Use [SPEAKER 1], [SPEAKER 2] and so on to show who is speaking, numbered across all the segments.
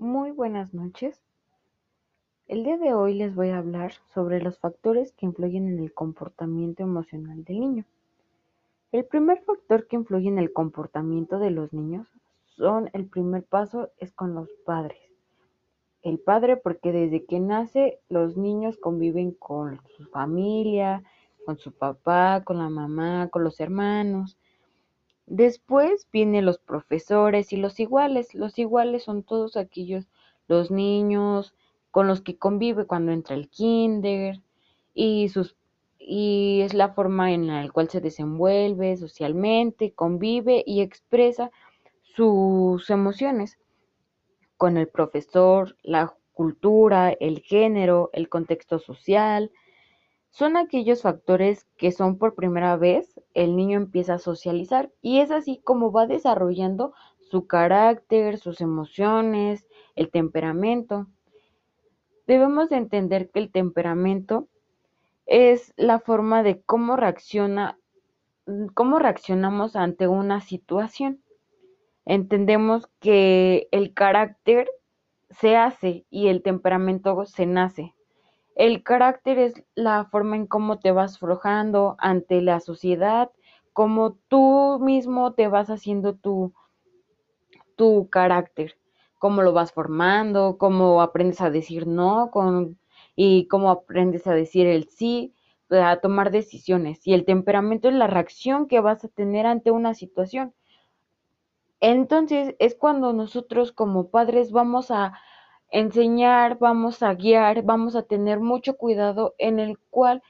[SPEAKER 1] Muy buenas noches. El día de hoy les voy a hablar sobre los factores que influyen en el comportamiento emocional del niño. El primer factor que influye en el comportamiento de los niños son el primer paso es con los padres. El padre porque desde que nace los niños conviven con su familia, con su papá, con la mamá, con los hermanos. Después vienen los profesores y los iguales. Los iguales son todos aquellos, los niños con los que convive cuando entra el kinder y sus y es la forma en la cual se desenvuelve socialmente, convive y expresa sus emociones con el profesor, la cultura, el género, el contexto social, son aquellos factores que son por primera vez el niño empieza a socializar y es así como va desarrollando su carácter, sus emociones, el temperamento. Debemos de entender que el temperamento es la forma de cómo reacciona cómo reaccionamos ante una situación. Entendemos que el carácter se hace y el temperamento se nace. El carácter es la forma en cómo te vas forjando ante la sociedad, cómo tú mismo te vas haciendo tu, tu carácter, cómo lo vas formando, cómo aprendes a decir no con, y cómo aprendes a decir el sí, a tomar decisiones. Y el temperamento es la reacción que vas a tener ante una situación. Entonces es cuando nosotros como padres vamos a enseñar, vamos a guiar, vamos a tener mucho cuidado en el cual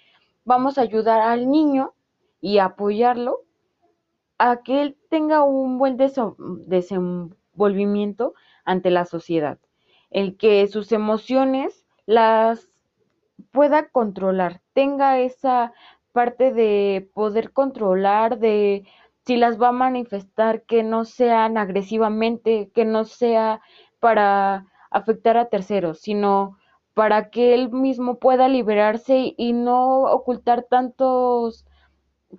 [SPEAKER 1] vamos a ayudar al niño y apoyarlo a que él tenga un buen desenvolvimiento ante la sociedad, el que sus emociones las pueda controlar, tenga esa parte de poder controlar, de si las va a manifestar, que no sean agresivamente, que no sea para afectar a terceros, sino para que él mismo pueda liberarse y no ocultar tantos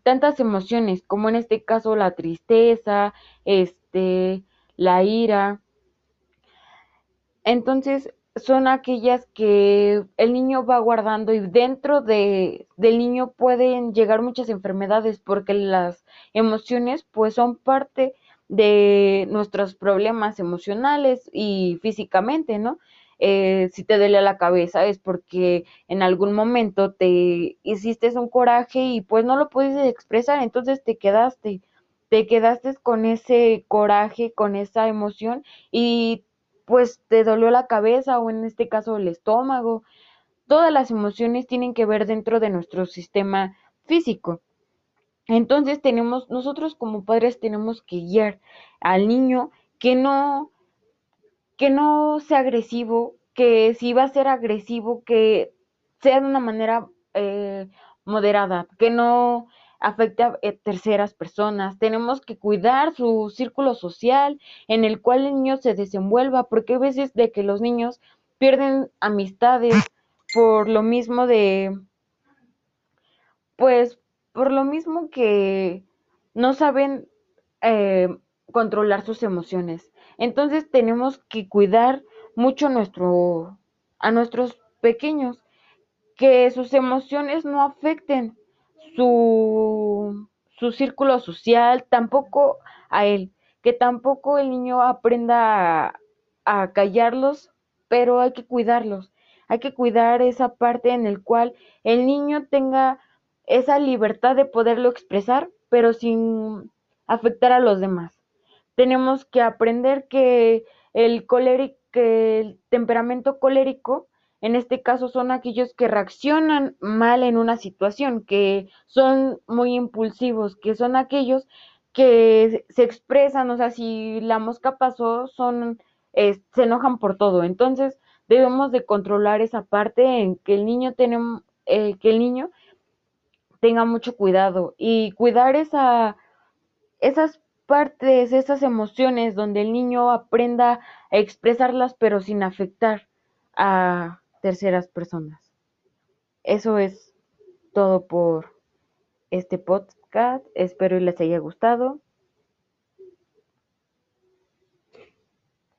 [SPEAKER 1] tantas emociones, como en este caso la tristeza, este, la ira. Entonces, son aquellas que el niño va guardando y dentro de del niño pueden llegar muchas enfermedades porque las emociones pues son parte de nuestros problemas emocionales y físicamente, ¿no? Eh, si te duele la cabeza es porque en algún momento te hiciste un coraje y pues no lo puedes expresar, entonces te quedaste, te quedaste con ese coraje, con esa emoción y pues te dolió la cabeza o en este caso el estómago. Todas las emociones tienen que ver dentro de nuestro sistema físico. Entonces tenemos, nosotros como padres tenemos que guiar al niño que no, que no sea agresivo, que si va a ser agresivo, que sea de una manera eh, moderada, que no afecte a eh, terceras personas. Tenemos que cuidar su círculo social en el cual el niño se desenvuelva, porque hay veces de que los niños pierden amistades por lo mismo de, pues por lo mismo que no saben eh, controlar sus emociones. Entonces tenemos que cuidar mucho nuestro, a nuestros pequeños, que sus emociones no afecten su, su círculo social, tampoco a él, que tampoco el niño aprenda a, a callarlos, pero hay que cuidarlos, hay que cuidar esa parte en el cual el niño tenga esa libertad de poderlo expresar, pero sin afectar a los demás. Tenemos que aprender que el colérico, que el temperamento colérico, en este caso son aquellos que reaccionan mal en una situación, que son muy impulsivos, que son aquellos que se expresan, o sea, si la mosca pasó, son, se enojan por todo. Entonces, debemos de controlar esa parte en que el niño tenemos, eh, que el niño tenga mucho cuidado y cuidar esa, esas partes, esas emociones donde el niño aprenda a expresarlas pero sin afectar a terceras personas. Eso es todo por este podcast. Espero les haya gustado.